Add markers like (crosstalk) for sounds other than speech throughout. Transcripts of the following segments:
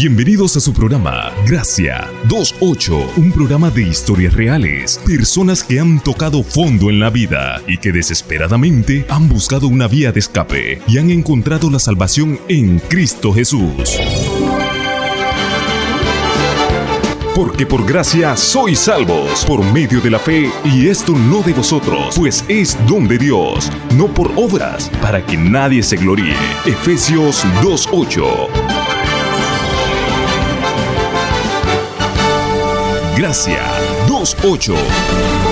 Bienvenidos a su programa Gracia 28, un programa de historias reales, personas que han tocado fondo en la vida y que desesperadamente han buscado una vía de escape y han encontrado la salvación en Cristo Jesús. Porque por gracia sois salvos, por medio de la fe, y esto no de vosotros, pues es don de Dios, no por obras, para que nadie se gloríe. Efesios 2.8 Gracia 28.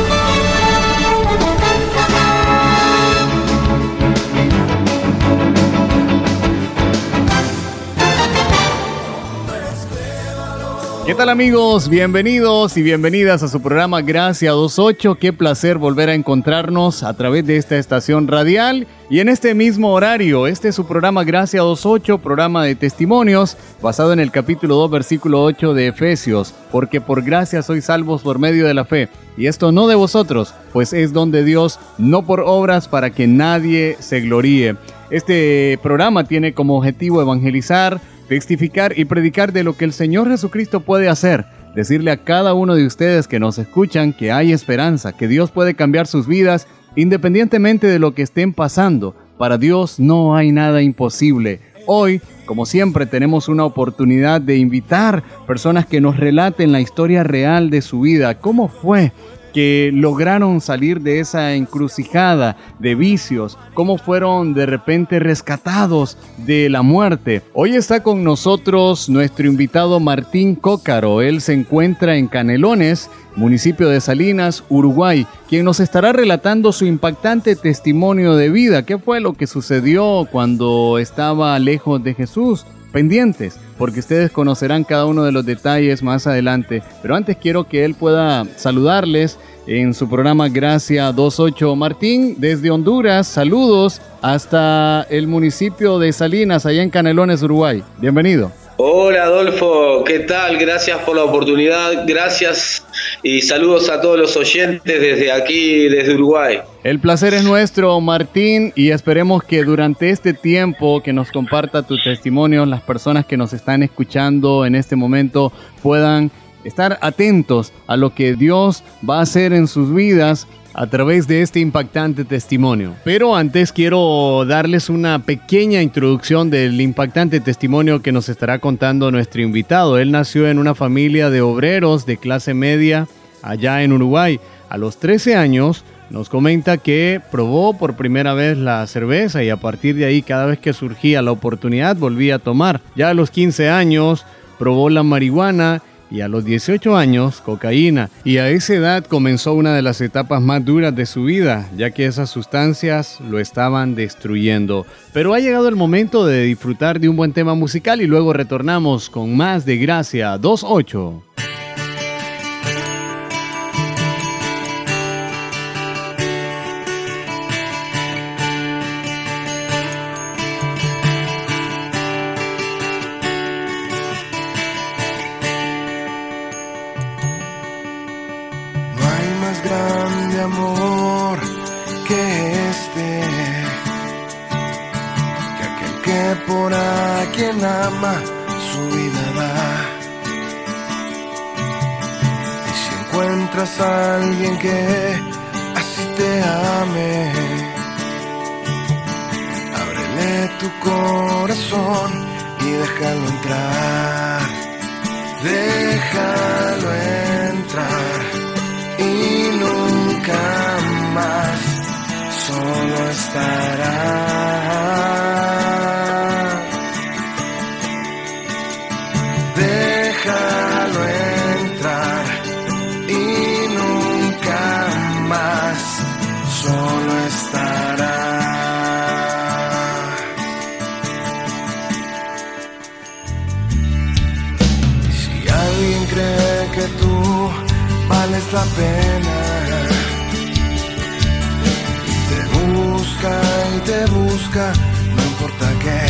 Tal amigos? Bienvenidos y bienvenidas a su programa Gracia 28. Qué placer volver a encontrarnos a través de esta estación radial y en este mismo horario. Este es su programa Gracia 28, programa de testimonios basado en el capítulo 2, versículo 8 de Efesios. Porque por gracia sois salvos por medio de la fe. Y esto no de vosotros, pues es don de Dios, no por obras para que nadie se gloríe. Este programa tiene como objetivo evangelizar, testificar y predicar de lo que el Señor Jesucristo puede hacer. Decirle a cada uno de ustedes que nos escuchan que hay esperanza, que Dios puede cambiar sus vidas independientemente de lo que estén pasando. Para Dios no hay nada imposible. Hoy, como siempre, tenemos una oportunidad de invitar personas que nos relaten la historia real de su vida. ¿Cómo fue que lograron salir de esa encrucijada de vicios, cómo fueron de repente rescatados de la muerte. Hoy está con nosotros nuestro invitado Martín Cócaro. Él se encuentra en Canelones, municipio de Salinas, Uruguay, quien nos estará relatando su impactante testimonio de vida. ¿Qué fue lo que sucedió cuando estaba lejos de Jesús? Pendientes, porque ustedes conocerán cada uno de los detalles más adelante. Pero antes quiero que él pueda saludarles en su programa Gracia 28. Martín, desde Honduras, saludos hasta el municipio de Salinas, allá en Canelones, Uruguay. Bienvenido. Hola Adolfo, ¿qué tal? Gracias por la oportunidad, gracias y saludos a todos los oyentes desde aquí, desde Uruguay. El placer es nuestro, Martín, y esperemos que durante este tiempo que nos comparta tu testimonio, las personas que nos están escuchando en este momento puedan estar atentos a lo que Dios va a hacer en sus vidas a través de este impactante testimonio. Pero antes quiero darles una pequeña introducción del impactante testimonio que nos estará contando nuestro invitado. Él nació en una familia de obreros de clase media allá en Uruguay. A los 13 años nos comenta que probó por primera vez la cerveza y a partir de ahí cada vez que surgía la oportunidad volvía a tomar. Ya a los 15 años probó la marihuana y a los 18 años cocaína y a esa edad comenzó una de las etapas más duras de su vida ya que esas sustancias lo estaban destruyendo. Pero ha llegado el momento de disfrutar de un buen tema musical y luego retornamos con más de Gracia 28. Alguien no importa qué.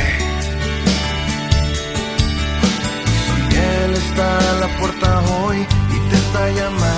Si Él está a la puerta hoy y te está llamando,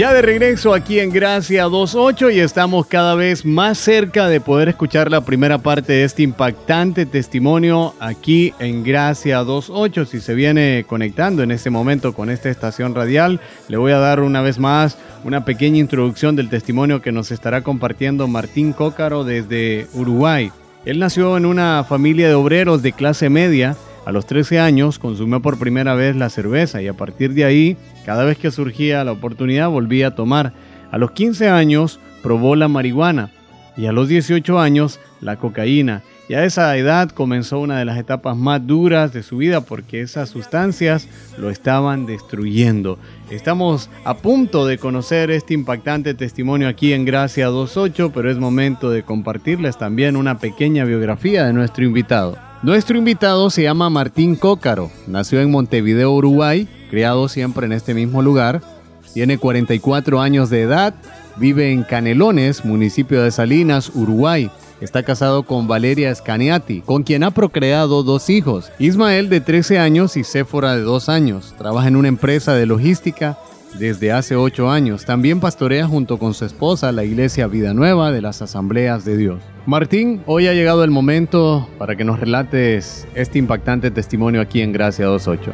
Ya de regreso aquí en Gracia 28 y estamos cada vez más cerca de poder escuchar la primera parte de este impactante testimonio aquí en Gracia 28. Si se viene conectando en este momento con esta estación radial, le voy a dar una vez más una pequeña introducción del testimonio que nos estará compartiendo Martín Cócaro desde Uruguay. Él nació en una familia de obreros de clase media. A los 13 años consumió por primera vez la cerveza y a partir de ahí cada vez que surgía la oportunidad volvía a tomar. A los 15 años probó la marihuana y a los 18 años la cocaína. Y a esa edad comenzó una de las etapas más duras de su vida porque esas sustancias lo estaban destruyendo. Estamos a punto de conocer este impactante testimonio aquí en Gracia 28, pero es momento de compartirles también una pequeña biografía de nuestro invitado. Nuestro invitado se llama Martín Cócaro, nació en Montevideo, Uruguay, criado siempre en este mismo lugar. Tiene 44 años de edad, vive en Canelones, municipio de Salinas, Uruguay. Está casado con Valeria Scaniati, con quien ha procreado dos hijos, Ismael de 13 años y Séfora de 2 años. Trabaja en una empresa de logística desde hace 8 años. También pastorea junto con su esposa la iglesia Vida Nueva de las Asambleas de Dios. Martín, hoy ha llegado el momento para que nos relates este impactante testimonio aquí en Gracia 28.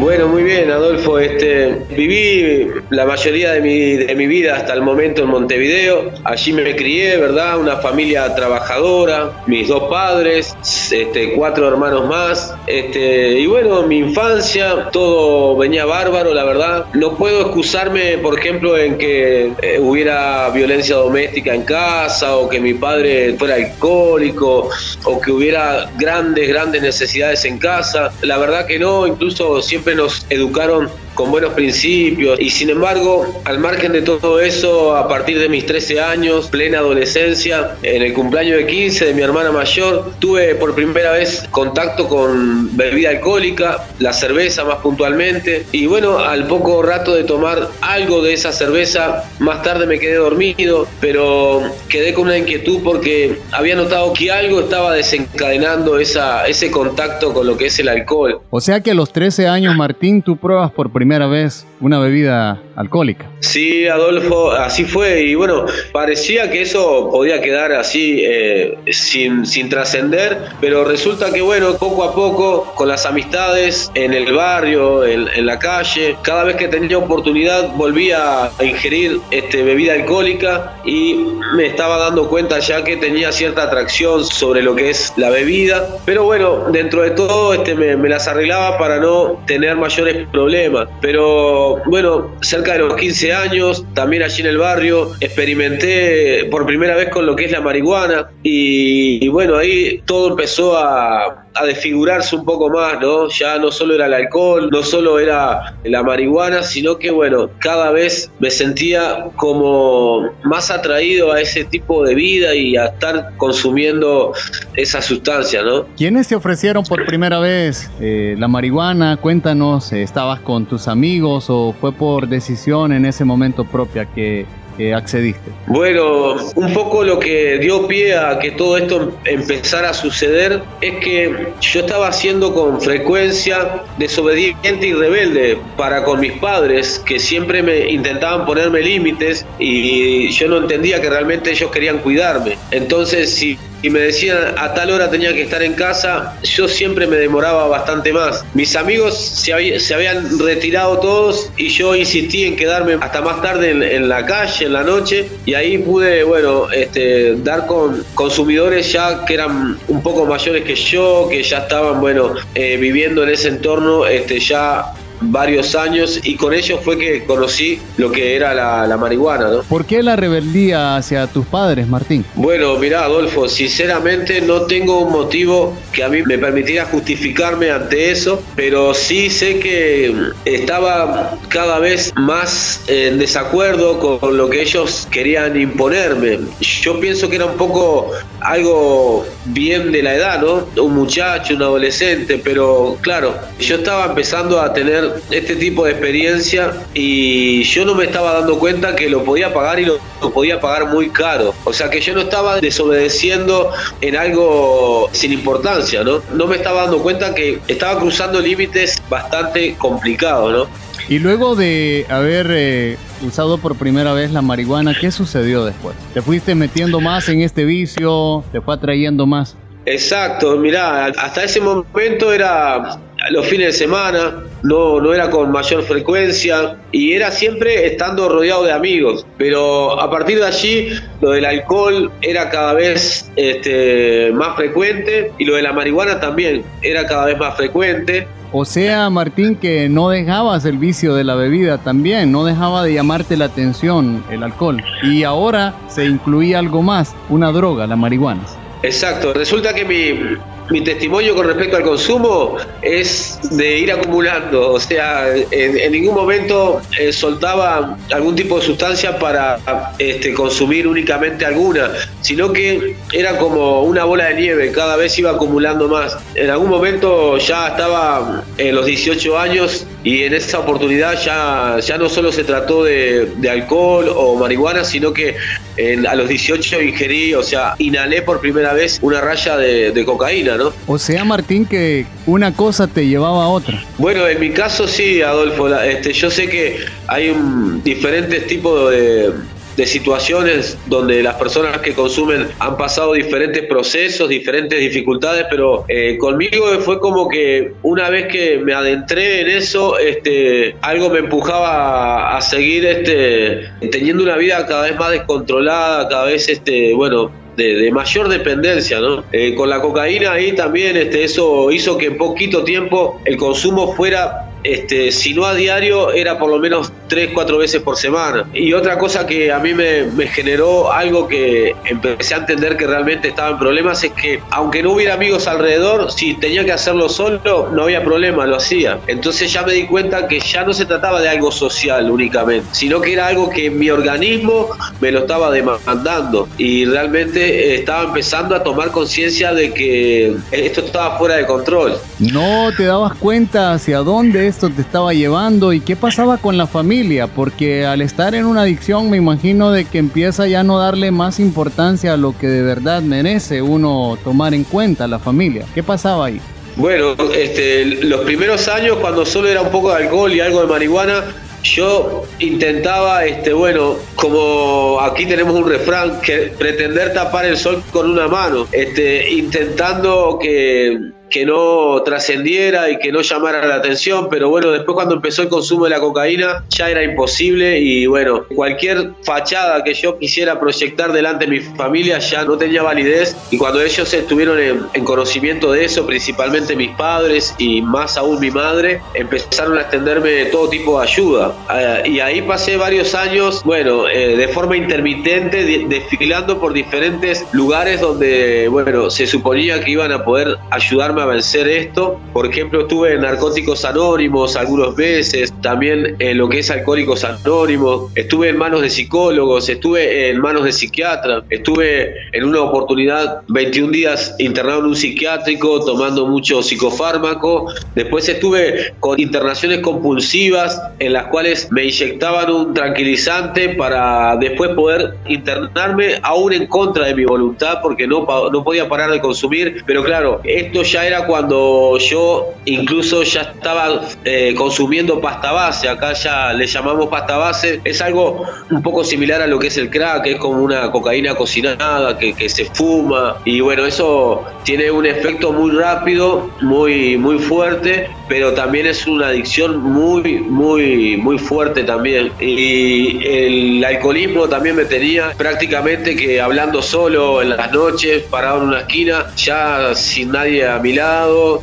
Bueno, muy bien, Adolfo. Este, viví la mayoría de mi, de mi vida hasta el momento en Montevideo. Allí me crié, ¿verdad? Una familia trabajadora, mis dos padres, este, cuatro hermanos más. Este, y bueno, mi infancia, todo venía bárbaro, la verdad. No puedo excusarme, por ejemplo, en que eh, hubiera violencia doméstica en casa o que mi padre fuera alcohólico o que hubiera grandes, grandes necesidades en casa. La verdad que no, incluso siempre nos educaron con buenos principios y sin embargo, al margen de todo eso, a partir de mis 13 años, plena adolescencia, en el cumpleaños de 15 de mi hermana mayor, tuve por primera vez contacto con bebida alcohólica, la cerveza más puntualmente, y bueno, al poco rato de tomar algo de esa cerveza, más tarde me quedé dormido, pero quedé con una inquietud porque había notado que algo estaba desencadenando esa, ese contacto con lo que es el alcohol. O sea que a los 13 años, Martín, tú pruebas por primera vez una bebida alcohólica. Sí, Adolfo, así fue. Y bueno, parecía que eso podía quedar así eh, sin, sin trascender, pero resulta que bueno, poco a poco, con las amistades en el barrio, en, en, la calle, cada vez que tenía oportunidad volvía a ingerir este, bebida alcohólica y me estaba dando cuenta ya que tenía cierta atracción sobre lo que es la bebida. Pero bueno, dentro de todo este, me, me las arreglaba para no tener mayores problemas. Pero bueno, cerca de los 15 años, también allí en el barrio, experimenté por primera vez con lo que es la marihuana y bueno, ahí todo empezó a, a desfigurarse un poco más, ¿no? Ya no solo era el alcohol, no solo era la marihuana, sino que, bueno, cada vez me sentía como más atraído a ese tipo de vida y a estar consumiendo esa sustancia, ¿no? ¿Quiénes te ofrecieron por primera vez eh, la marihuana? Cuéntanos, ¿estabas con tus amigos o fue por decisión en ese momento propia que accediste? Bueno, un poco lo que dio pie a que todo esto empezara a suceder es que yo estaba haciendo con frecuencia desobediente y rebelde para con mis padres, que siempre me intentaban ponerme límites y yo no entendía que realmente ellos querían cuidarme. Entonces, si y me decían a tal hora tenía que estar en casa, yo siempre me demoraba bastante más. Mis amigos se, habían retirado todos y yo insistí en quedarme hasta más tarde en, la calle, en la noche, y ahí pude, bueno, este, dar con consumidores ya que eran un poco mayores que yo, que ya estaban, bueno, eh, viviendo en ese entorno, este, ya varios años y con ellos fue que conocí lo que era la, marihuana. ¿no? ¿Por qué la rebeldía hacia tus padres, Martín? Bueno, mira, Adolfo, sinceramente no tengo un motivo que a mí me permitiera justificarme ante eso, pero sí sé que estaba cada vez más en desacuerdo con lo que ellos querían imponerme. Yo pienso que era un poco algo bien de la edad, ¿no? Un muchacho, un adolescente, pero claro, yo estaba empezando a tener tener este tipo de experiencia y yo no me estaba dando cuenta que lo podía pagar y lo, podía pagar muy caro. O sea que yo no estaba desobedeciendo en algo sin importancia, ¿no? No me estaba dando cuenta que estaba cruzando límites bastante complicados, ¿no? Y luego de haber eh, usado por primera vez la marihuana, ¿qué sucedió después? ¿Te fuiste metiendo más en este vicio? ¿Te fue atrayendo más? Exacto, mirá, hasta ese momento era los fines de semana, no, no era con mayor frecuencia y era siempre estando rodeado de amigos. Pero a partir de allí lo del alcohol era cada vez este, más frecuente y lo de la marihuana también era cada vez más frecuente. O sea, Martín, que no dejabas el vicio de la bebida también, no dejaba de llamarte la atención el alcohol. Y ahora se incluía algo más, una droga, la marihuana. Exacto, resulta que mi, mi testimonio con respecto al consumo es de ir acumulando, o sea, en, ningún momento eh, soltaba algún tipo de sustancia para este, consumir únicamente alguna, sino que era como una bola de nieve, cada vez iba acumulando más. En algún momento ya estaba en los 18 años y en esa oportunidad ya, ya no solo se trató de, alcohol o marihuana, sino que a los 18 ingerí, o sea, inhalé por primera vez una raya de cocaína. O sea, Martín, que una cosa te llevaba a otra. Bueno, en mi caso sí, Adolfo. Este, yo sé que hay diferentes tipos de, situaciones donde las personas que consumen han pasado diferentes procesos, diferentes dificultades, pero eh, conmigo fue como que una vez que me adentré en eso, este, algo me empujaba a, seguir este, teniendo una vida cada vez más descontrolada, cada vez, este, bueno, de, mayor dependencia, ¿no? Eh, con la cocaína ahí también este, eso hizo que en poquito tiempo el consumo fuera este, si no a diario, era por lo menos 3, 4 veces por semana. Y otra cosa que a mí me, generó algo que empecé a entender que realmente estaba en problemas es que aunque no hubiera amigos alrededor, si tenía que hacerlo solo, no había problema, lo hacía. Entonces ya me di cuenta que ya no se trataba de algo social únicamente, sino que era algo que mi organismo me lo estaba demandando y realmente estaba empezando a tomar conciencia de que esto estaba fuera de control. No te dabas cuenta hacia dónde esto te estaba llevando y qué pasaba con la familia, porque al estar en una adicción me imagino de que empieza ya no darle más importancia a lo que de verdad merece uno tomar en cuenta, la familia. ¿Qué pasaba ahí? Bueno, este, los primeros años cuando solo era un poco de alcohol y algo de marihuana, yo intentaba, este, bueno, como aquí tenemos un refrán, que pretender tapar el sol con una mano, este, intentando que que no trascendiera y que no llamara la atención, pero bueno, después cuando empezó el consumo de la cocaína ya era imposible y bueno, cualquier fachada que yo quisiera proyectar delante de mi familia ya no tenía validez y cuando ellos estuvieron en, conocimiento de eso, principalmente mis padres y más aún mi madre, empezaron a extenderme todo tipo de ayuda. Eh, y ahí pasé varios años, bueno, eh, de forma intermitente, desfilando por diferentes lugares donde, bueno, se suponía que iban a poder ayudarme a vencer esto. Por ejemplo, estuve en Narcóticos Anónimos algunos meses, también en lo que es Alcohólicos Anónimos, estuve en manos de psicólogos, estuve en manos de psiquiatras, estuve en una oportunidad 21 días internado en un psiquiátrico tomando mucho psicofármaco, después estuve con internaciones compulsivas en las cuales me inyectaban un tranquilizante para después poder internarme aún en contra de mi voluntad porque no, no podía parar de consumir, pero claro, esto ya era cuando yo incluso ya estaba eh, consumiendo pasta base, acá ya le llamamos pasta base, es algo un poco similar a lo que es el crack, es como una cocaína cocinada que, que se fuma. Y bueno, eso tiene un efecto muy rápido, muy, muy fuerte, pero también es una adicción muy, muy, muy fuerte también. Y el alcoholismo también me tenía prácticamente que hablando solo en las noches, parado en una esquina, ya sin nadie a mi lado,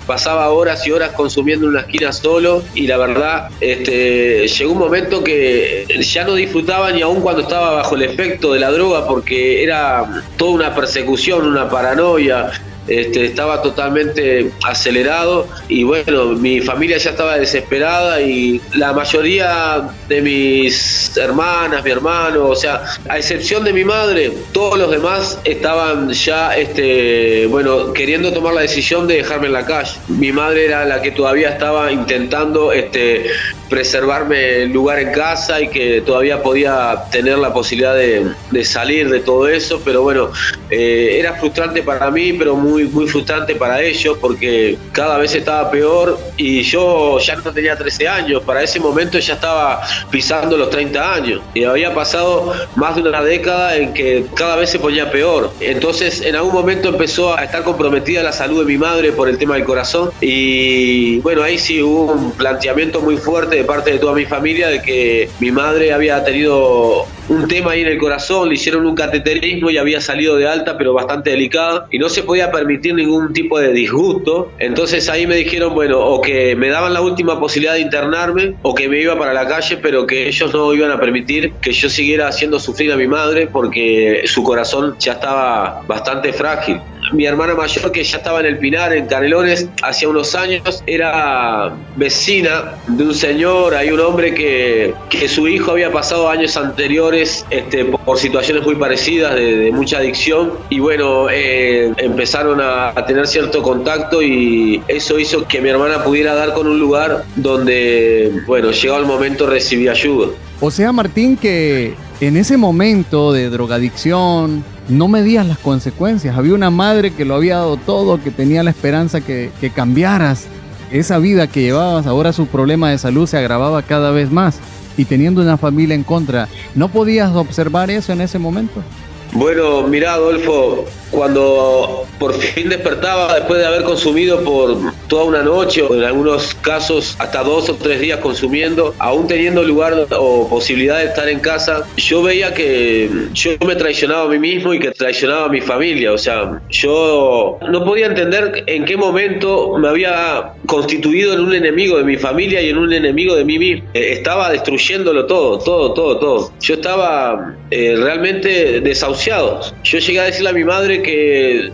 pasaba horas y horas consumiendo en una esquina solo y la verdad, este, llegó un momento que ya no disfrutaba ni aún cuando estaba bajo el efecto de la droga porque era toda una persecución, una paranoia este, estaba totalmente acelerado y bueno, mi familia ya estaba desesperada y la mayoría de mis hermanas, mi hermano, o sea, a excepción de mi madre, todos los demás estaban ya, este, bueno, queriendo tomar la decisión de dejarme en la calle. Mi madre era la que todavía estaba intentando este, preservarme el lugar en casa y que todavía podía tener la posibilidad de, salir de todo eso, pero bueno, eh, era frustrante para mí, pero muy, frustrante para ellos porque cada vez estaba peor y yo ya no tenía 13 años, para ese momento ya estaba pisando los 30 años y había pasado más de una década en que cada vez se ponía peor. Entonces en algún momento empezó a estar comprometida la salud de mi madre por el tema del corazón y bueno, ahí sí hubo un planteamiento muy fuerte de parte de toda mi familia de que mi madre había tenido un tema ahí en el corazón, le hicieron un cateterismo y había salido de alta, pero bastante delicada, y no se podía permitir ningún tipo de disgusto. Entonces ahí me dijeron, bueno, o que me daban la última posibilidad de internarme, o que me iba para la calle, pero que ellos no iban a permitir que yo siguiera haciendo sufrir a mi madre porque su corazón ya estaba bastante frágil mi hermana mayor, que ya estaba en el Pinar, en Canelones, hacía unos años, era vecina de un señor, hay un hombre que, que su hijo había pasado años anteriores este, por situaciones muy parecidas, de, mucha adicción, y bueno, eh, empezaron a, tener cierto contacto y eso hizo que mi hermana pudiera dar con un lugar donde, bueno, llegó el momento recibí ayuda. O sea, Martín, que en ese momento de drogadicción, no medías las consecuencias. Había una madre que lo había dado todo, que tenía la esperanza que, que cambiaras. Esa vida que llevabas, ahora su problema de salud se agravaba cada vez más. Y teniendo una familia en contra, ¿no podías observar eso en ese momento? Bueno, mira, Adolfo, cuando por fin despertaba después de haber consumido por toda una noche o en algunos casos hasta dos o tres días consumiendo, aún teniendo lugar o posibilidad de estar en casa, yo veía que yo me traicionaba a mí mismo y que traicionaba a mi familia. O sea, yo no podía entender en qué momento me había constituido en un enemigo de mi familia y en un enemigo de mí mismo. Eh, estaba destruyéndolo todo, todo, todo, todo. Yo estaba eh, realmente desahuciado. Yo llegué a decirle a mi madre que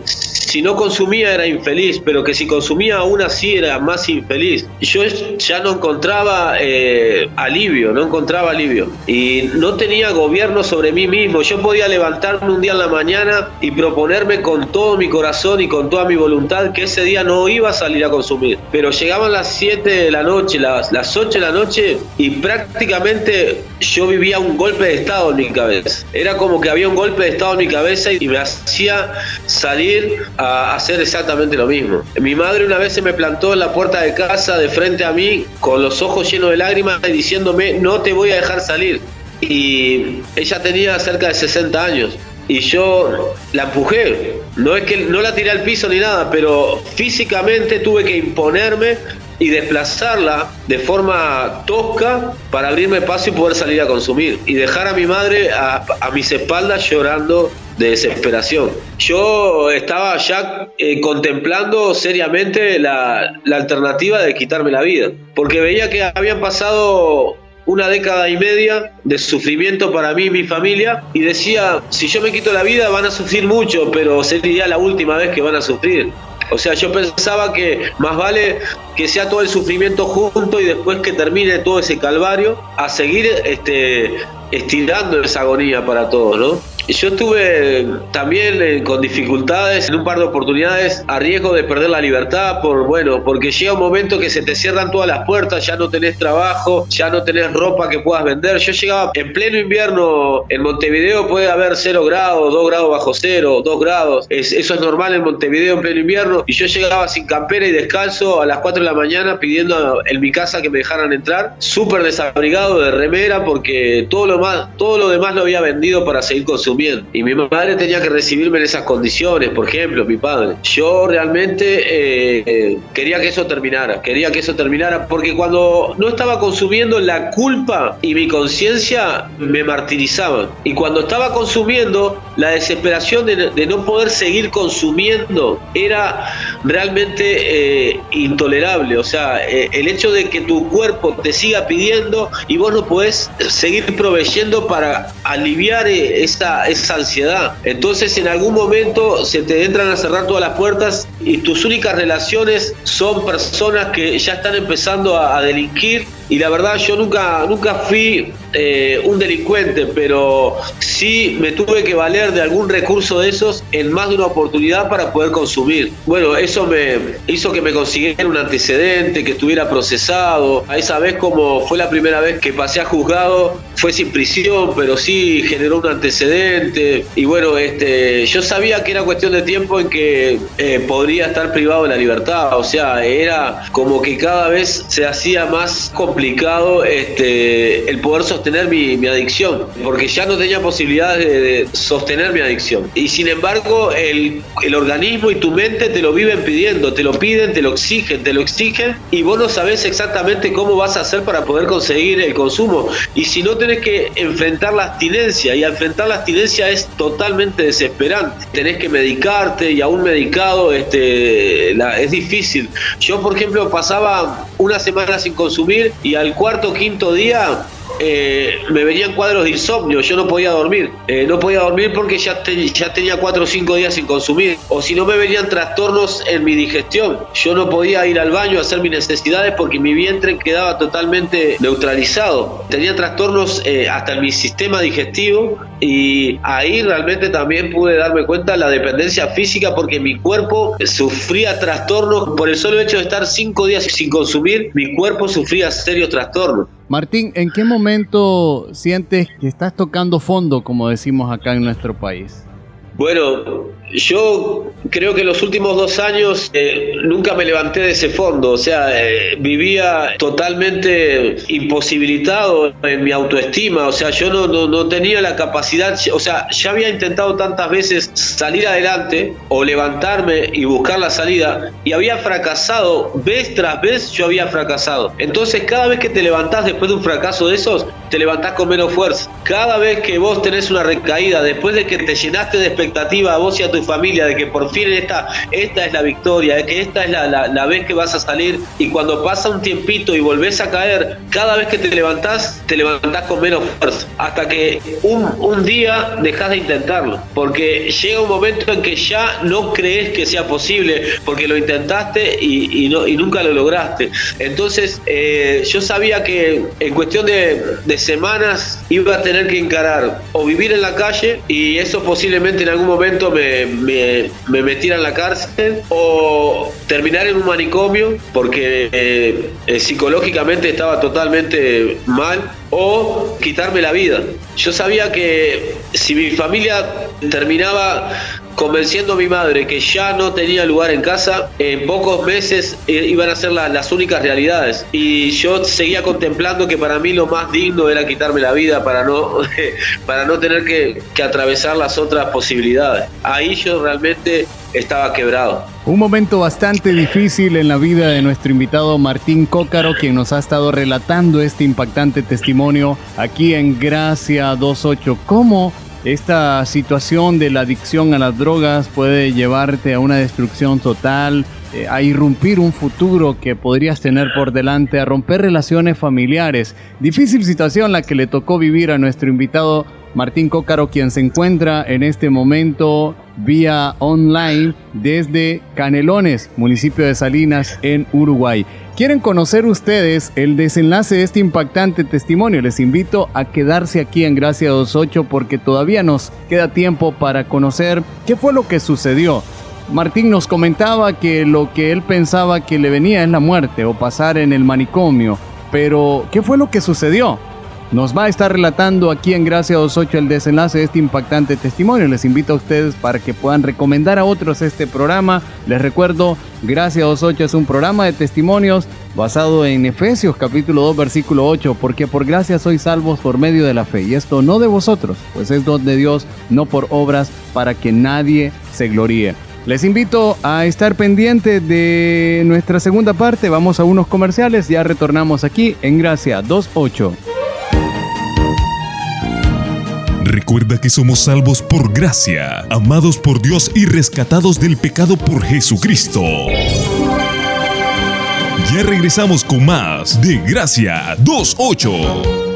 si no consumía era infeliz, pero que si consumía aún así era más infeliz. Yo ya no encontraba eh, alivio, no encontraba alivio. Y no tenía gobierno sobre mí mismo. Yo podía levantarme un día en la mañana y proponerme con todo mi corazón y con toda mi voluntad que ese día no iba a salir a consumir. Pero llegaban las 7 de la noche, las, las 8 de la noche y prácticamente yo vivía un golpe de estado en mi cabeza. Era como que había un golpe de estado en mi cabeza y me hacía salir a hacer exactamente lo mismo. Mi madre una vez se me plantó en la puerta de casa de frente a mí con los ojos llenos de lágrimas y diciéndome no te voy a dejar salir. Y ella tenía cerca de 60 años y yo la empujé. No es que no la tiré al piso ni nada, pero físicamente tuve que imponerme y desplazarla de forma tosca para abrirme paso y poder salir a consumir y dejar a mi madre a, mis espaldas llorando de desesperación. Yo estaba ya eh, contemplando seriamente la, la alternativa de quitarme la vida, porque veía que habían pasado una década y media de sufrimiento para mí y mi familia y decía, si yo me quito la vida van a sufrir mucho, pero sería la última vez que van a sufrir. O sea, yo pensaba que más vale que sea todo el sufrimiento junto y después que termine todo ese calvario, a seguir este, estirando esa agonía para todos, ¿no? Yo estuve también eh, con dificultades en un par de oportunidades a riesgo de perder la libertad por bueno, porque llega un momento que se te cierran todas las puertas, ya no tenés trabajo, ya no tenés ropa que puedas vender. Yo llegaba en pleno invierno en Montevideo puede haber 0 grados, 2 grados bajo cero, 2 grados. eso es normal en Montevideo en pleno invierno y yo llegaba sin campera y descalzo a las 4 de la mañana pidiendo en mi casa que me dejaran entrar, súper desabrigado de remera porque todo lo más todo lo demás lo había vendido para seguir consumiendo Y mi madre tenía que recibirme en esas condiciones, por ejemplo, mi padre. Yo realmente eh, quería que eso terminara, quería que eso terminara, porque cuando no estaba consumiendo la culpa y mi conciencia me martirizaban. Y cuando estaba consumiendo, la desesperación de, no poder seguir consumiendo era realmente eh, intolerable. O sea, eh, el hecho de que tu cuerpo te siga pidiendo y vos no podés seguir proveyendo para aliviar eh, esa, ansiedad. Entonces en algún momento se te entran a cerrar todas las puertas y tus únicas relaciones son personas que ya están empezando a delinquir y la verdad yo nunca, nunca fui eh, un delincuente, pero sí me tuve que valer de algún recurso de esos en más de una oportunidad para poder consumir. Bueno, eso me hizo que me consiguiera un antecedente, que estuviera procesado. A esa vez como fue la primera vez que pasé a juzgado, fue sin prisión, pero sí generó un antecedente. Y bueno, este, yo sabía que era cuestión de tiempo en que eh, podría estar privado de la libertad. O sea, era como que cada vez se hacía más complicado complicado este, el poder sostener mi, adicción, porque ya no tenía posibilidad de, sostener mi adicción. Y sin embargo, el, el, organismo y tu mente te lo viven pidiendo, te lo piden, te lo exigen, te lo exigen, y vos no sabés exactamente cómo vas a hacer para poder conseguir el consumo. Y si no tenés que enfrentar la abstinencia, y enfrentar la abstinencia es totalmente desesperante. Tenés que medicarte, y aún medicado este, es difícil. Yo, por ejemplo, pasaba una semana sin consumir y al cuarto quinto día eh, me venían cuadros de insomnio, yo no podía dormir. Eh, no podía dormir porque ya, tenía cuatro o cinco días sin consumir. O si no me venían trastornos en mi digestión. Yo no podía ir al baño a hacer mis necesidades porque mi vientre quedaba totalmente neutralizado. Tenía trastornos eh, hasta en mi sistema digestivo y ahí realmente también pude darme cuenta de la dependencia física porque mi cuerpo sufría trastornos por el solo hecho de estar cinco días sin consumir, mi cuerpo sufría serios trastornos. Martín, ¿en qué momento sientes que estás tocando fondo, como decimos acá en nuestro país? Bueno, yo creo que los últimos dos años eh, nunca me levanté de ese fondo, o sea, eh, vivía totalmente imposibilitado en mi autoestima, o sea, yo no, no, no, tenía la capacidad, o sea, ya había intentado tantas veces salir adelante o levantarme y buscar la salida y había fracasado, vez tras vez yo había fracasado. Entonces, cada vez que te levantás después de un fracaso de esos, te levantás con menos fuerza. Cada vez que vos tenés una recaída, después de que te llenaste de expectativa a vos y a tu familia de que por fin esta, esta es la victoria, de que esta es la, la, vez que vas a salir y cuando pasa un tiempito y volvés a caer, cada vez que te levantás, te levantás con menos fuerza, hasta que un, un día dejas de intentarlo, porque llega un momento en que ya no crees que sea posible, porque lo intentaste y, y, no, y nunca lo lograste. Entonces eh, yo sabía que en cuestión de, de semanas iba a tener que encarar o vivir en la calle y eso posiblemente en algún momento me, me, me metiera en la cárcel o terminar en un manicomio porque eh, eh, psicológicamente estaba totalmente mal o quitarme la vida. Yo sabía que si mi familia terminaba convenciendo a mi madre que ya no tenía lugar en casa, en pocos meses eh, iban a ser las únicas realidades. Y yo seguía contemplando que para mí lo más digno era quitarme la vida para no, (laughs) para no tener que, que atravesar las otras posibilidades. Ahí yo realmente estaba quebrado. Un momento bastante difícil en la vida de nuestro invitado Martín Cócaro, quien nos ha estado relatando este impactante testimonio aquí en Gracia 28. ¿Cómo esta situación de la adicción a las drogas puede llevarte a una destrucción total, eh, a irrumpir un futuro que podrías tener por delante, a romper relaciones familiares. Difícil situación la que le tocó vivir a nuestro invitado Martín Cócaro, quien se encuentra en este momento vía online desde Canelones, municipio de Salinas, en Uruguay. ¿Quieren conocer ustedes el desenlace de este impactante testimonio? Les invito a quedarse aquí en Gracia 28 porque todavía nos queda tiempo para conocer qué fue lo que sucedió. Martín nos comentaba que lo que él pensaba que le venía es la muerte o pasar en el manicomio, pero ¿qué fue lo que sucedió? Nos va a estar relatando aquí en Gracia 28 el desenlace de este impactante testimonio. Les invito a ustedes para que puedan recomendar a otros este programa. Les recuerdo, Gracia 28 es un programa de testimonios basado en Efesios capítulo 2 versículo 8, porque por gracia sois salvos por medio de la fe, y esto no de vosotros, pues es don de Dios, no por obras, para que nadie se gloríe. Les invito a estar pendientes de nuestra segunda parte, vamos a unos comerciales, ya retornamos aquí en Gracia 28. Recuerda que somos salvos por gracia, amados por Dios y rescatados del pecado por Jesucristo. Ya regresamos con más de Gracia 28.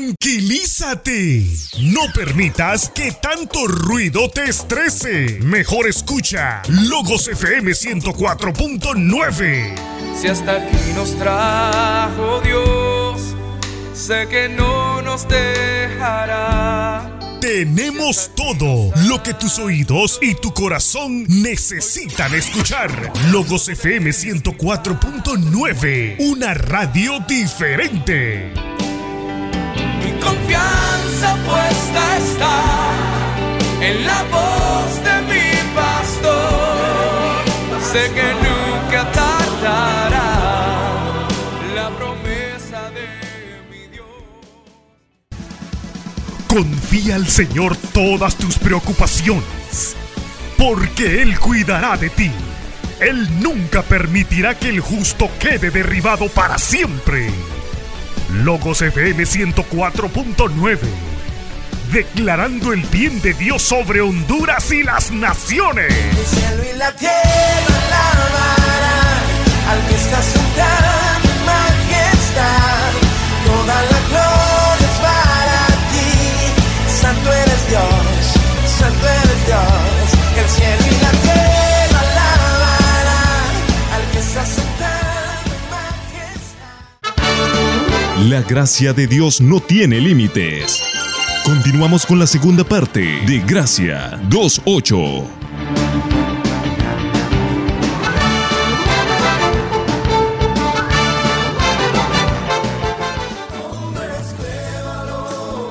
Tranquilízate. No permitas que tanto ruido te estrese. Mejor escucha Logos FM 104.9. Si hasta aquí nos trajo Dios, sé que no nos dejará. Tenemos todo lo que tus oídos y tu corazón necesitan escuchar. Logos FM 104.9, una radio diferente confianza puesta está en la voz de mi pastor. Sé que nunca tardará la promesa de mi Dios. Confía al Señor todas tus preocupaciones, porque Él cuidará de ti. Él nunca permitirá que el justo quede derribado para siempre. Logos FM 104.9. Declarando el bien de Dios sobre Honduras y las naciones. La gracia de Dios no tiene límites. Continuamos con la segunda parte de Gracia 2.8.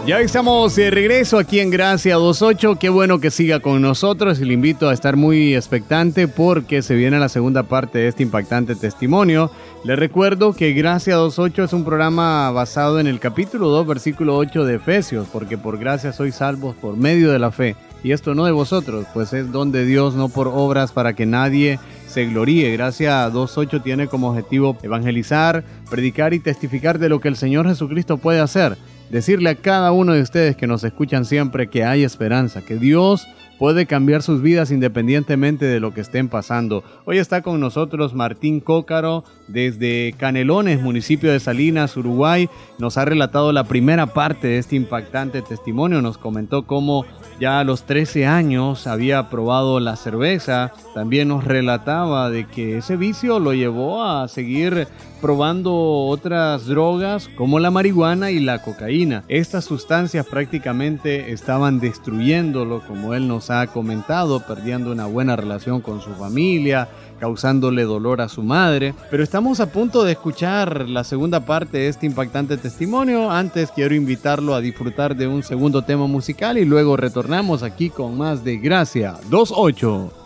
Ya estamos de regreso aquí en Gracia 28. Qué bueno que siga con nosotros y le invito a estar muy expectante porque se viene la segunda parte de este impactante testimonio. Le recuerdo que Gracia 28 es un programa basado en el capítulo 2, versículo 8 de Efesios, porque por gracia sois salvos por medio de la fe. Y esto no de vosotros, pues es don de Dios, no por obras para que nadie se gloríe. Gracia 2.8 tiene como objetivo evangelizar, predicar y testificar de lo que el Señor Jesucristo puede hacer decirle a cada uno de ustedes que nos escuchan siempre que hay esperanza, que Dios puede cambiar sus vidas independientemente de lo que estén pasando. Hoy está con nosotros Martín Cócaro desde Canelones, municipio de Salinas, Uruguay. Nos ha relatado la primera parte de este impactante testimonio. Nos comentó cómo ya a los 13 años había probado la cerveza. También nos relataba de que ese vicio lo llevó a seguir probando otras drogas como la marihuana y la cocaína. Estas sustancias prácticamente estaban destruyéndolo, como él nos ha comentado, perdiendo una buena relación con su familia, causándole dolor a su madre. Pero estamos a punto de escuchar la segunda parte de este impactante testimonio. Antes quiero invitarlo a disfrutar de un segundo tema musical y luego retornamos aquí con más de Gracia 28.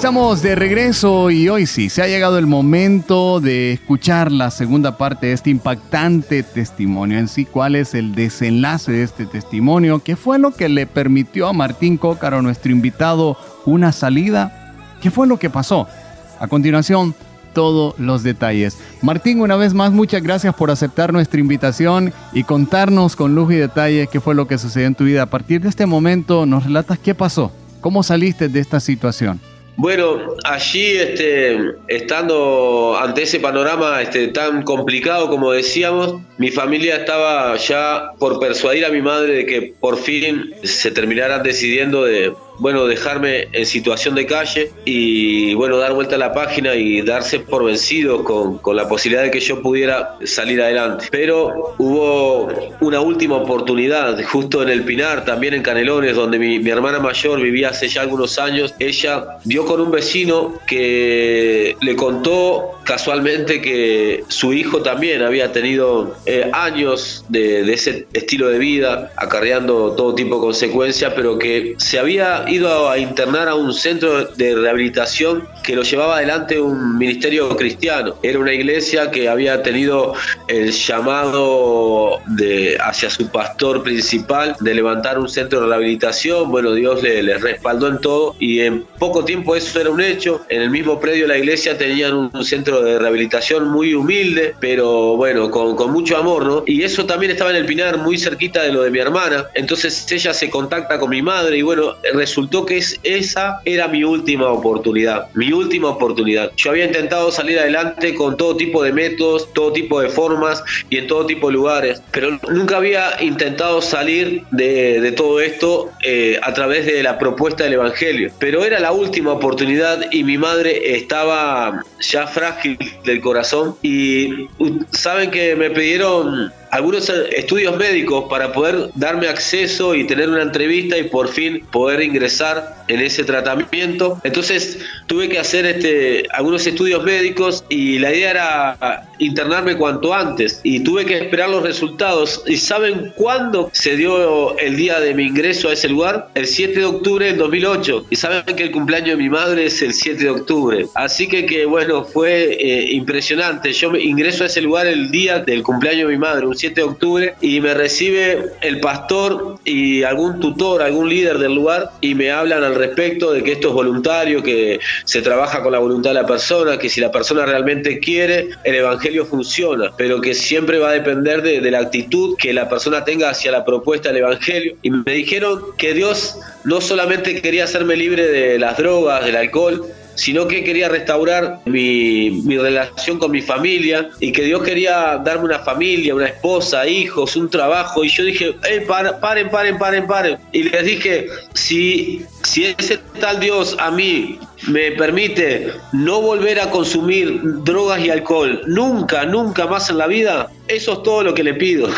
Estamos de regreso y hoy sí, se ha llegado el momento de escuchar la segunda parte de este impactante testimonio en sí. ¿Cuál es el desenlace de este testimonio? ¿Qué fue lo que le permitió a Martín Cócaro, nuestro invitado, una salida? ¿Qué fue lo que pasó? A continuación, todos los detalles. Martín, una vez más, muchas gracias por aceptar nuestra invitación y contarnos con lujo y detalle qué fue lo que sucedió en tu vida. A partir de este momento, nos relatas qué pasó, cómo saliste de esta situación. Bueno, allí este, estando ante ese panorama este, tan complicado como decíamos, mi familia estaba ya por persuadir a mi madre de que por fin se terminaran decidiendo de, bueno, dejarme en situación de calle y, bueno, dar vuelta a la página y darse por vencidos con, con la posibilidad de que yo pudiera salir adelante. Pero hubo una última oportunidad, justo en el Pinar, también en Canelones, donde mi, mi hermana mayor vivía hace ya algunos años. Ella vio con un vecino que le contó casualmente que su hijo también había tenido eh, años de, ese estilo de vida, acarreando todo tipo de consecuencias, pero que se había ido a internar a un centro de rehabilitación que lo llevaba adelante un ministerio cristiano. Era una iglesia que había tenido el llamado de, hacia su pastor principal de levantar un centro de rehabilitación. Bueno, Dios le, respaldó en todo y en poco tiempo eso era un hecho. En el mismo predio de la iglesia tenían un, un de rehabilitación muy humilde, pero bueno, con, con mucho amor, ¿no? Y eso también estaba en el Pinar, muy cerquita de lo de mi hermana. Entonces ella se contacta con mi madre y bueno, resultó que es, esa era mi última oportunidad, mi última oportunidad. Yo había intentado salir adelante con todo tipo de métodos, todo tipo de formas y en todo tipo de lugares, pero nunca había intentado salir de, de todo esto eh, a través de la propuesta del Evangelio. Pero era la última oportunidad y mi madre estaba ya frágil del corazón. Y uh, saben que me pidieron algunos eh, estudios médicos para poder darme acceso y tener una entrevista y por fin poder ingresar en ese tratamiento. Entonces tuve que hacer este, algunos estudios médicos y la idea era internarme cuanto antes y tuve que esperar los resultados. ¿Y saben cuándo se dio el día de mi ingreso a ese lugar? El 7 de octubre del 2008. Y saben que el cumpleaños de mi madre es el 7 de octubre. Así que, que bueno, fue eh, impresionante. Yo me ingreso a ese lugar el día del cumpleaños de mi madre, un 7 de octubre, y me recibe el pastor y algún tutor, algún líder del lugar y me hablan al respecto de que esto es voluntario, que se trabaja con la voluntad de la persona, que si la persona realmente quiere, el Evangelio funciona, pero que siempre va a depender de, de la actitud que la persona tenga hacia la propuesta del Evangelio. Y me dijeron que Dios no solamente quería hacerme libre de las drogas, del alcohol, sino que quería restaurar mi, mi, relación con mi familia y que Dios quería darme una familia, una esposa, hijos, un trabajo. Y yo dije, hey, paren, paren, paren, paren. Y les dije, si, si ese tal Dios a mí me permite no volver a consumir drogas y alcohol nunca, nunca más en la vida, eso es todo lo que le pido.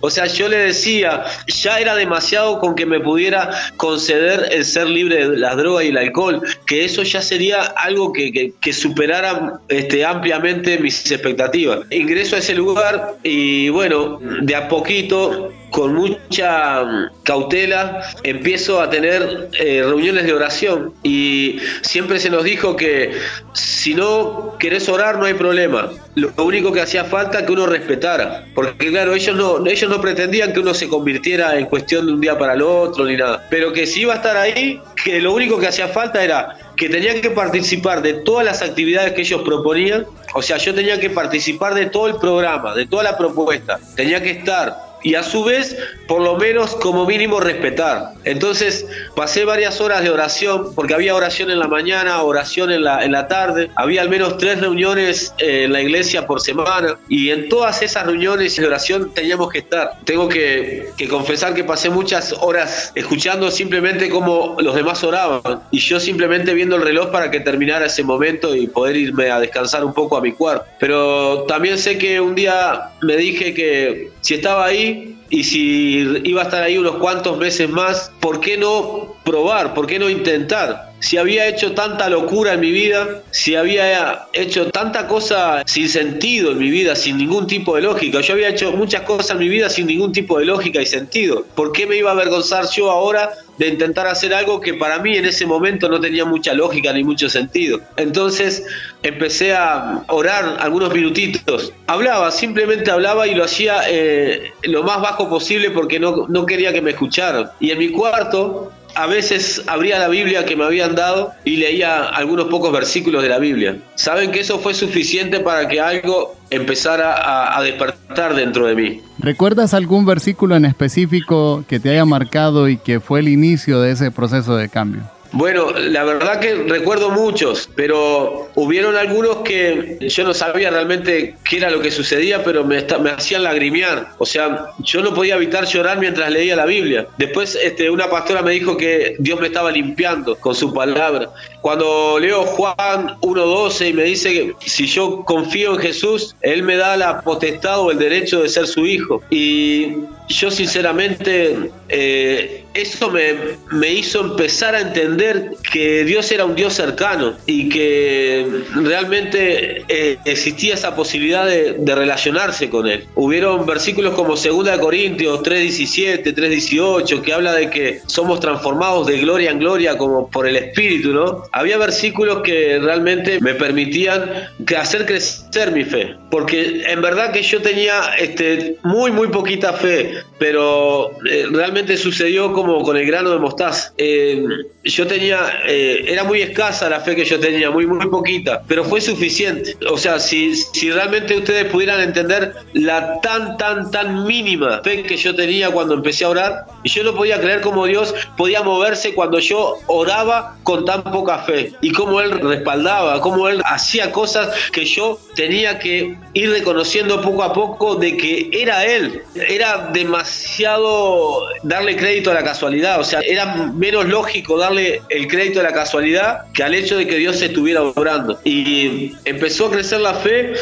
O sea, yo le decía, ya era demasiado con que me pudiera conceder el ser libre de las drogas y el alcohol, que eso ya sería algo que, que, superara este, ampliamente mis expectativas. Ingreso a ese lugar y bueno, de a poquito con mucha cautela empiezo a tener eh, reuniones de oración. Y siempre se nos dijo que si no querés orar no hay problema. Lo único que hacía falta que uno respetara, porque claro, ellos no, ellos no pretendían que uno se convirtiera en cuestión de un día para el otro ni nada, pero que si iba a estar ahí, que lo único que hacía falta era que tenían que participar de todas las actividades que ellos proponían, o sea, yo tenía que participar de todo el programa, de toda la propuesta, tenía que estar y a su vez, por lo menos como mínimo respetar. Entonces pasé varias horas de oración, porque había oración en la mañana, oración en la, en la tarde, había al menos tres reuniones eh, en la iglesia por semana, y en todas esas reuniones de oración teníamos que estar. Tengo que, que confesar que pasé muchas horas escuchando simplemente cómo los demás oraban, y yo simplemente viendo el reloj para que terminara ese momento y poder irme a descansar un poco a mi cuarto. Pero también sé que un día me dije que si estaba ahí y si iba a estar ahí unos cuantos meses más, ¿por qué no probar? ¿Por qué no intentar? Si había hecho tanta locura en mi vida, si había hecho tanta cosa sin sentido en mi vida, sin ningún tipo de lógica, yo había hecho muchas cosas en mi vida sin ningún tipo de lógica y sentido. ¿Por qué me iba a avergonzar yo ahora de intentar hacer algo que para mí en ese momento no tenía mucha lógica ni mucho sentido? Entonces empecé a orar algunos minutitos. Hablaba, simplemente hablaba y lo hacía eh, lo más bajo posible porque no, no quería que me escucharan. Y en mi cuarto a veces abría la Biblia que me habían dado y leía algunos pocos versículos de la Biblia. Saben que eso fue suficiente para que algo empezara a, despertar dentro de mí. ¿Recuerdas algún versículo en específico que te haya marcado y que fue el inicio de ese proceso de cambio? Bueno, la verdad que recuerdo muchos, pero hubieron algunos que yo no sabía realmente qué era lo que sucedía, pero me, hacían lagrimear. O sea, yo no podía evitar llorar mientras leía la Biblia. Después este, una pastora me dijo que Dios me estaba limpiando con su palabra. Cuando leo Juan 1.12 y me dice que si yo confío en Jesús, Él me da la potestad o el derecho de ser su hijo. Y yo sinceramente eh, eso me, me, hizo empezar a entender que Dios era un Dios cercano y que realmente eh, existía esa posibilidad de, de, relacionarse con Él. Hubieron versículos como 2 Corintios 3.17, 3.18 que habla de que somos transformados de gloria en gloria como por el Espíritu, ¿no? Había versículos que realmente me permitían hacer crecer mi fe, porque en verdad que yo tenía este, muy, muy poquita fe pero eh, realmente sucedió como con el grano de mostaza. Eh, yo tenía, eh, era muy escasa la fe que yo tenía, muy, muy poquita, pero fue suficiente. O sea, si, si realmente ustedes pudieran entender la tan, tan, tan mínima fe que yo tenía cuando empecé a orar, y yo no podía creer cómo Dios podía moverse cuando yo oraba con tan poca fe, y cómo Él respaldaba, cómo Él hacía cosas que yo tenía que ir reconociendo poco a poco de que era Él, era demasiado darle crédito a la casualidad, o sea, era menos lógico darle el crédito a la casualidad que al hecho de que Dios estuviera obrando. Y empezó a crecer la fe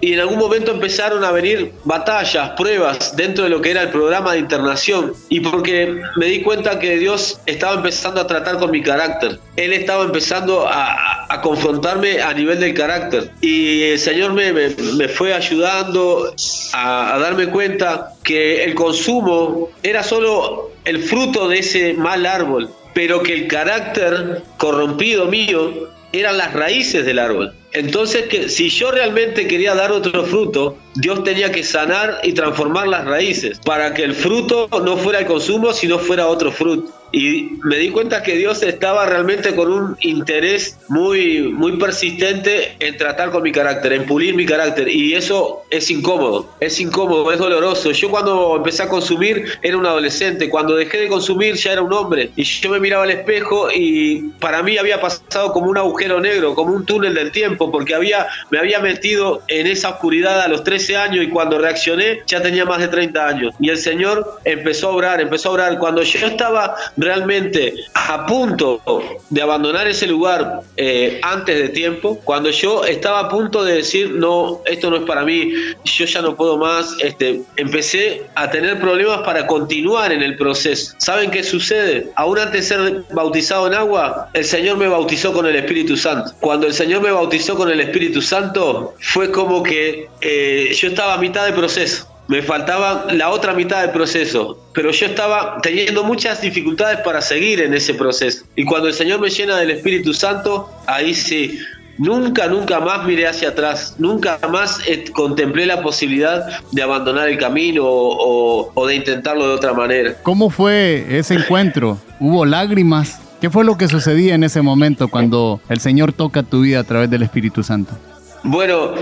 y en algún momento empezaron a venir batallas, pruebas dentro de lo que era el programa de internación y porque me di cuenta que Dios estaba empezando a tratar con mi carácter. Él estaba empezando a, a confrontarme a nivel del carácter y el Señor me, me, me fue ayudando a, a darme cuenta que el consumo era solo el fruto de ese mal árbol, pero que el carácter corrompido mío eran las raíces del árbol. Entonces, que si yo realmente quería dar otro fruto, Dios tenía que sanar y transformar las raíces para que el fruto no fuera el consumo, sino fuera otro fruto. Y me di cuenta que Dios estaba realmente con un interés muy, muy persistente en tratar con mi carácter, en pulir mi carácter. Y eso es incómodo, es incómodo, es doloroso. Yo cuando empecé a consumir era un adolescente, cuando dejé de consumir ya era un hombre. Y yo me miraba al espejo y para mí había pasado como un agujero negro, como un túnel del tiempo, porque había, me había metido en esa oscuridad a los 13 años y cuando reaccioné ya tenía más de 30 años. Y el Señor empezó a obrar, empezó a obrar. Cuando yo estaba realmente a punto de abandonar ese lugar eh, antes de tiempo, cuando yo estaba a punto de decir, no, esto no es para mí, yo ya no puedo más, este, empecé a tener problemas para continuar en el proceso. ¿Saben qué sucede? Aún antes de ser bautizado en agua, el Señor me bautizó con el Espíritu Santo. Cuando el Señor me bautizó con el Espíritu Santo, fue como que eh, yo estaba a mitad de proceso. Me faltaba la otra mitad del proceso, pero yo estaba teniendo muchas dificultades para seguir en ese proceso. Y cuando el Señor me llena del Espíritu Santo, ahí sí, nunca, nunca más miré hacia atrás, nunca más eh, contemplé la posibilidad de abandonar el camino o, o- o de intentarlo de otra manera. ¿Cómo fue ese encuentro? ¿Hubo lágrimas? ¿Qué fue lo que sucedía en ese momento cuando el Señor toca tu vida a través del Espíritu Santo? Bueno,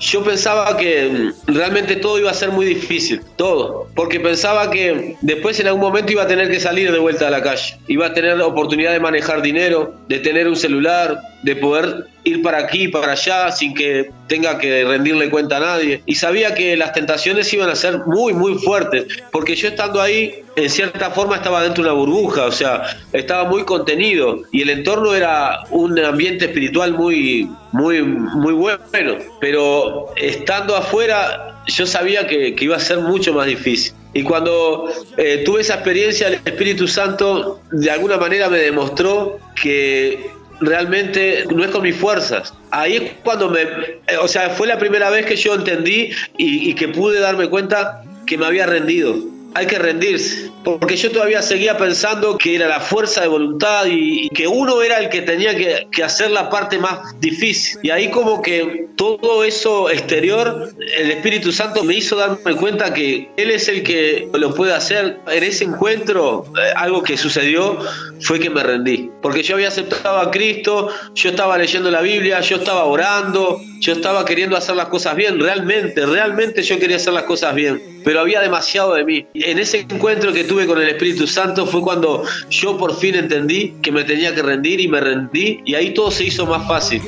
yo pensaba que realmente todo iba a ser muy difícil, todo, porque pensaba que después en algún momento iba a tener que salir de vuelta a la calle, iba a tener la oportunidad de manejar dinero, de tener un celular, de poder ir para aquí, para allá, sin que tenga que rendirle cuenta a nadie. Y sabía que las tentaciones iban a ser muy, muy fuertes, porque yo estando ahí, en cierta forma estaba dentro de una burbuja, o sea, estaba muy contenido y el entorno era un ambiente espiritual muy, muy, muy bueno, pero estando afuera yo sabía que, que iba a ser mucho más difícil. Y cuando eh, tuve esa experiencia, el Espíritu Santo de alguna manera me demostró que realmente no es con mis fuerzas. Ahí es cuando me... eh, O sea, fue la primera vez que yo entendí y, y que pude darme cuenta que me había rendido. Hay que rendirse, porque yo todavía seguía pensando que era la fuerza de voluntad y, y que uno era el que tenía que, que hacer la parte más difícil. Y ahí como que todo eso exterior, el Espíritu Santo me hizo darme cuenta que Él es el que lo puede hacer. En ese encuentro, eh, algo que sucedió fue que me rendí, porque yo había aceptado a Cristo, yo estaba leyendo la Biblia, yo estaba orando, yo estaba queriendo hacer las cosas bien, realmente, realmente yo quería hacer las cosas bien, pero había demasiado de mí. En ese encuentro que tuve con el Espíritu Santo fue cuando yo por fin entendí que me tenía que rendir y me rendí y ahí todo se hizo más fácil.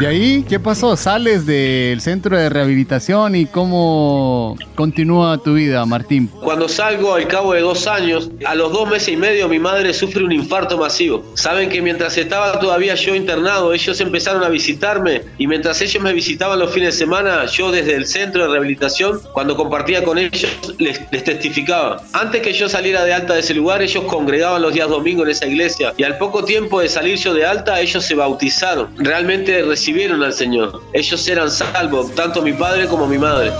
De ahí, ¿qué pasó? Sales del centro de rehabilitación y cómo continúa tu vida, Martín. Cuando salgo al cabo de dos años, a los dos meses y medio mi madre sufre un infarto masivo. Saben que mientras estaba todavía yo internado, ellos empezaron a visitarme y mientras ellos me visitaban los fines de semana, yo desde el centro de rehabilitación, cuando compartía con ellos, les, les testificaba. Antes que yo saliera de alta de ese lugar, ellos congregaban los días domingos en esa iglesia y al poco tiempo de salir yo de alta, ellos se bautizaron. Realmente recibieron al Señor. Ellos eran salvos, tanto mi padre como mi madre.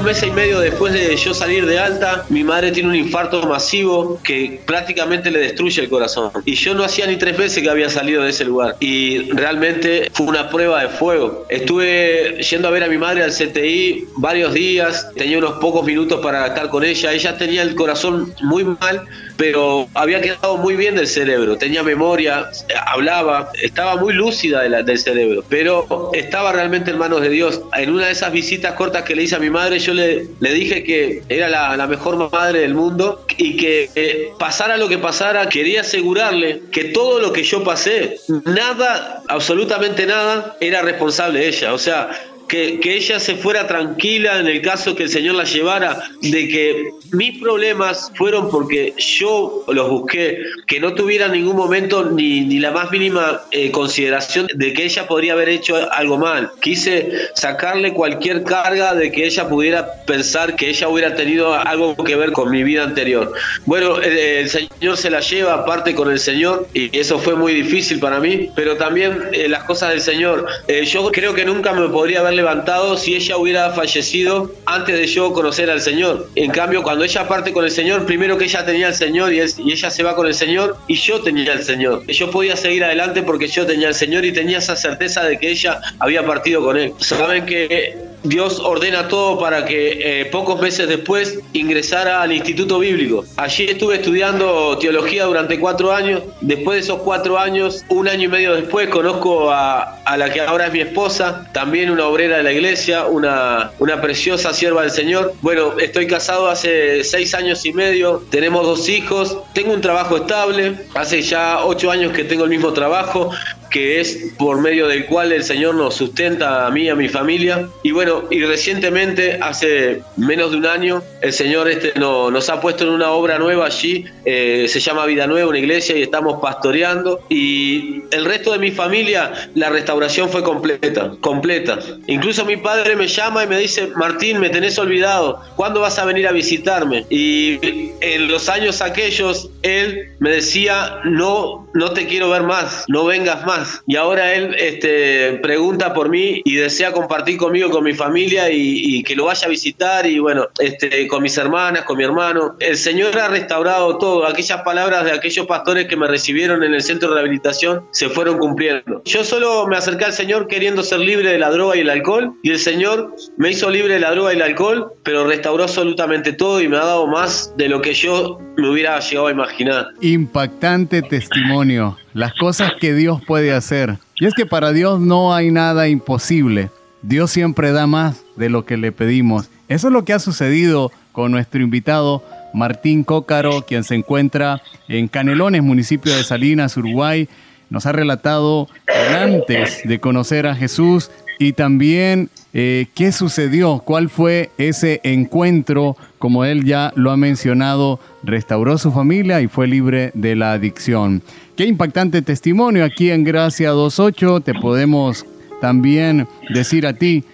Dos meses y medio después de yo salir de alta, mi madre tiene un infarto masivo que prácticamente le destruye el corazón. Y yo no hacía ni tres veces que había salido de ese lugar. Y realmente fue una prueba de fuego. Estuve yendo a ver a mi madre al CTI varios días, tenía unos pocos minutos para estar con ella. Ella tenía el corazón muy mal, pero había quedado muy bien del cerebro. Tenía memoria, hablaba, estaba muy lúcida del cerebro. Pero estaba realmente en manos de Dios. En una de esas visitas cortas que le hice a mi madre, yo le, dije que era la, la mejor madre del mundo y que eh, pasara lo que pasara, quería asegurarle que todo lo que yo pasé, nada, absolutamente nada, era responsable de ella. O sea, que, que, ella se fuera tranquila en el caso que el Señor la llevara, de que mis problemas fueron porque yo los busqué, que no tuviera en ningún momento ni, ni la más mínima eh, consideración de que ella podría haber hecho algo mal. Quise sacarle cualquier carga de que ella pudiera pensar que ella hubiera tenido algo que ver con mi vida anterior. Bueno, el, el Señor se la lleva aparte con el Señor y eso fue muy difícil para mí, pero también eh, las cosas del Señor. Eh, yo creo que nunca me podría haber levantado si ella hubiera fallecido antes de yo conocer al Señor. En cambio, cuando ella parte con el Señor, primero que ella tenía al Señor y, ella se va con el Señor y yo tenía al Señor. Yo podía seguir adelante porque yo tenía al Señor y tenía esa certeza de que ella había partido con Él. Saben que Dios ordena todo para que eh, pocos meses después ingresara al Instituto Bíblico. Allí estuve estudiando teología durante cuatro años. Después de esos cuatro años, un año y medio después, conozco a, a la que ahora es mi esposa, también una obrera de la iglesia, una, una preciosa sierva del Señor. Bueno, estoy casado hace seis años y medio, tenemos dos hijos, tengo un trabajo estable, hace ya ocho años que tengo el mismo trabajo, que es por medio del cual el Señor nos sustenta a mí a mi familia. Y bueno, y recientemente, hace menos de un año, el Señor este no, nos ha puesto en una obra nueva allí, eh, se llama Vida Nueva, una iglesia, y estamos pastoreando. Y el resto de mi familia, la restauración fue completa, completa. Incluso mi padre me llama y me dice, Martín, me tenés olvidado, ¿cuándo vas a venir a visitarme? Y en los años aquellos, él me decía, no, no te quiero ver más, no vengas más y ahora él este, pregunta por mí y desea compartir conmigo, con mi familia y, y, que lo vaya a visitar y bueno, este, con mis hermanas, con mi hermano. El Señor ha restaurado todo. Aquellas palabras de aquellos pastores que me recibieron en el centro de rehabilitación se fueron cumpliendo. Yo solo me acerqué al Señor queriendo ser libre de la droga y el alcohol y el Señor me hizo libre de la droga y el alcohol, pero restauró absolutamente todo y me ha dado más de lo que yo me hubiera llegado a imaginar. Impactante testimonio las cosas que Dios puede hacer. Y es que para Dios no hay nada imposible. Dios siempre da más de lo que le pedimos. Eso es lo que ha sucedido con nuestro invitado Martín Cócaro, quien se encuentra en Canelones, municipio de Salinas, Uruguay. Nos ha relatado antes de conocer a Jesús y también eh, qué sucedió, cuál fue ese encuentro, como él ya lo ha mencionado, restauró su familia y fue libre de la adicción. Qué impactante testimonio aquí en Gracia 28. Te podemos también decir a ti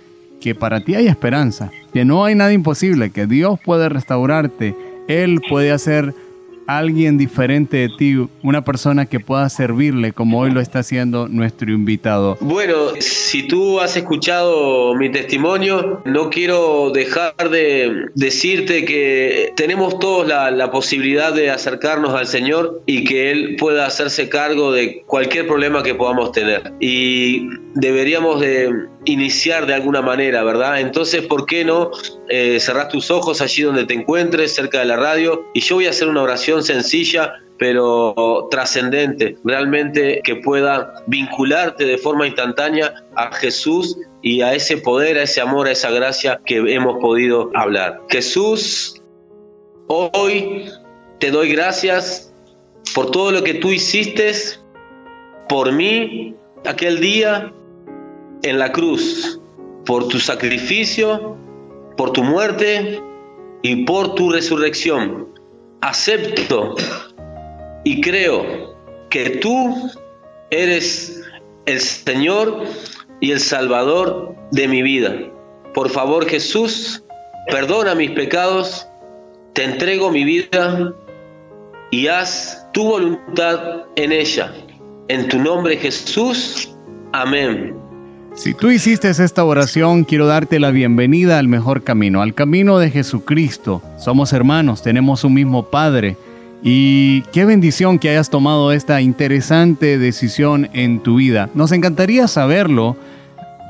que para ti hay esperanza, que no hay nada imposible, que Dios puede restaurarte, Él puede hacer alguien diferente de ti, una persona que pueda servirle como hoy lo está haciendo nuestro invitado. Bueno, si tú has escuchado mi testimonio, no quiero dejar de decirte que tenemos todos la, la posibilidad de acercarnos al Señor y que Él pueda hacerse cargo de cualquier problema que podamos tener. Y deberíamos de iniciar de alguna manera, ¿verdad? Entonces, ¿por qué no eh, cerrar tus ojos allí donde te encuentres, cerca de la radio? Y yo voy a hacer una oración sencilla, pero trascendente, realmente que pueda vincularte de forma instantánea a Jesús y a ese poder, a ese amor, a esa gracia que hemos podido hablar. Jesús, hoy te doy gracias por todo lo que tú hiciste por mí aquel día en la cruz, por tu sacrificio, por tu muerte y por tu resurrección. Acepto y creo que tú eres el Señor y el Salvador de mi vida. Por favor Jesús, perdona mis pecados, te entrego mi vida y haz tu voluntad en ella. En tu nombre Jesús, amén. Si tú hiciste esta oración, quiero darte la bienvenida al mejor camino, al camino de Jesucristo. Somos hermanos, tenemos un mismo Padre. Y qué bendición que hayas tomado esta interesante decisión en tu vida. Nos encantaría saberlo,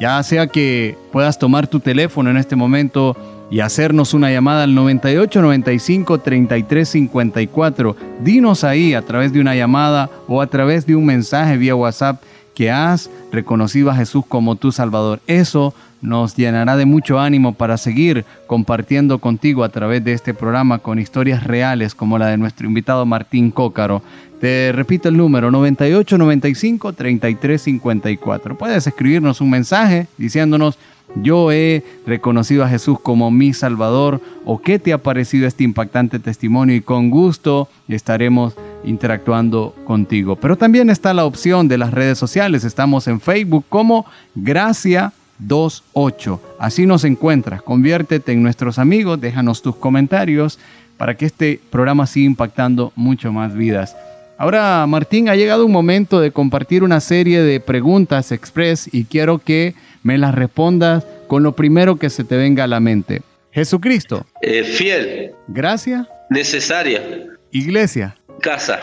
ya sea que puedas tomar tu teléfono en este momento y hacernos una llamada al 98 95 33 54. Dinos ahí a través de una llamada o a través de un mensaje vía WhatsApp que has reconocido a Jesús como tu Salvador. Eso nos llenará de mucho ánimo para seguir compartiendo contigo a través de este programa con historias reales como la de nuestro invitado Martín Cócaro. Te repito el número 98 95 33 54. Puedes escribirnos un mensaje diciéndonos yo he reconocido a Jesús como mi Salvador o qué te ha parecido este impactante testimonio y con gusto estaremos interactuando contigo. Pero también está la opción de las redes sociales. Estamos en Facebook como Gracia 28. Así nos encuentras. Conviértete en nuestros amigos, déjanos tus comentarios para que este programa siga impactando mucho más vidas. Ahora, Martín, ha llegado un momento de compartir una serie de preguntas express y quiero que me las respondas con lo primero que se te venga a la mente. Jesucristo. Eh, fiel. Gracia. Necesaria. Iglesia. Casa.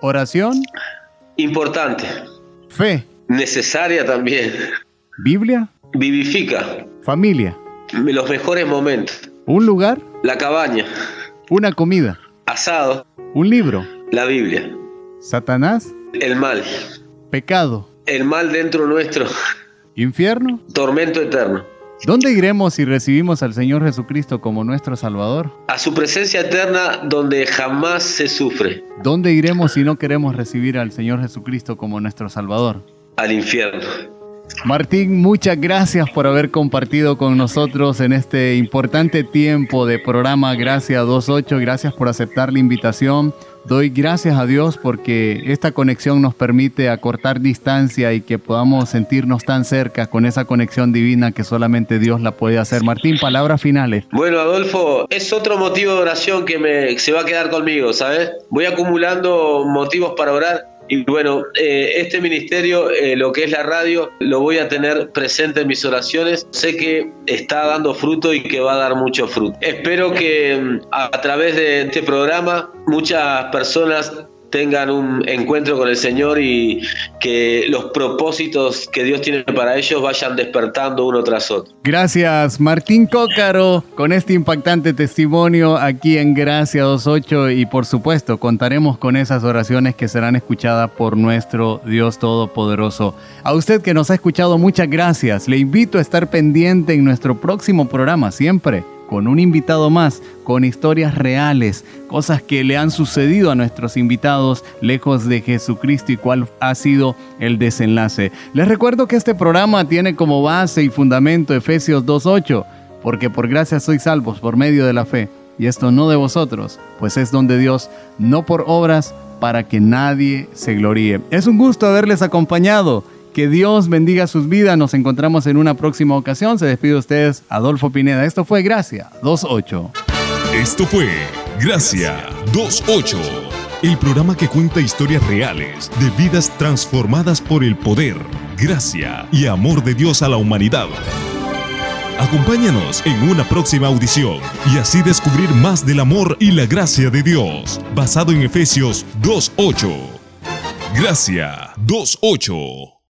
Oración. Importante. Fe. Necesaria también. Biblia. Vivifica. Familia. Los mejores momentos. Un lugar. La cabaña. Una comida. Asado. Un libro. La Biblia. Satanás. El mal. Pecado. El mal dentro nuestro. Infierno. Tormento eterno. ¿Dónde iremos si recibimos al Señor Jesucristo como nuestro Salvador? A su presencia eterna donde jamás se sufre. ¿Dónde iremos si no queremos recibir al Señor Jesucristo como nuestro Salvador? Al infierno. Martín, muchas gracias por haber compartido con nosotros en este importante tiempo de programa Gracias 28. Gracias por aceptar la invitación. Doy gracias a Dios porque esta conexión nos permite acortar distancia y que podamos sentirnos tan cerca con esa conexión divina que solamente Dios la puede hacer. Martín, palabras finales. Bueno, Adolfo, es otro motivo de oración que me, se va a quedar conmigo, ¿sabes? Voy acumulando motivos para orar y bueno, eh, este ministerio, eh, lo que es la radio, lo voy a tener presente en mis oraciones. Sé que está dando fruto y que va a dar mucho fruto. Espero que mm, a, a través de este programa muchas personas tengan un encuentro con el Señor y que los propósitos que Dios tiene para ellos vayan despertando uno tras otro. Gracias Martín Cócaro con este impactante testimonio aquí en Gracia 28 y por supuesto contaremos con esas oraciones que serán escuchadas por nuestro Dios Todopoderoso. A usted que nos ha escuchado muchas gracias. Le invito a estar pendiente en nuestro próximo programa siempre con un invitado más, con historias reales, cosas que le han sucedido a nuestros invitados lejos de Jesucristo y cuál ha sido el desenlace. Les recuerdo que este programa tiene como base y fundamento Efesios 2.8, porque por gracia sois salvos por medio de la fe, y esto no de vosotros, pues es donde Dios, no por obras, para que nadie se gloríe. Es un gusto haberles acompañado. Que Dios bendiga sus vidas. Nos encontramos en una próxima ocasión. Se despide de ustedes Adolfo Pineda. Esto fue Gracia 28. Esto fue Gracia 28, el programa que cuenta historias reales de vidas transformadas por el poder, gracia y amor de Dios a la humanidad. Acompáñanos en una próxima audición y así descubrir más del amor y la gracia de Dios, basado en Efesios 2.8. Gracia 2.8.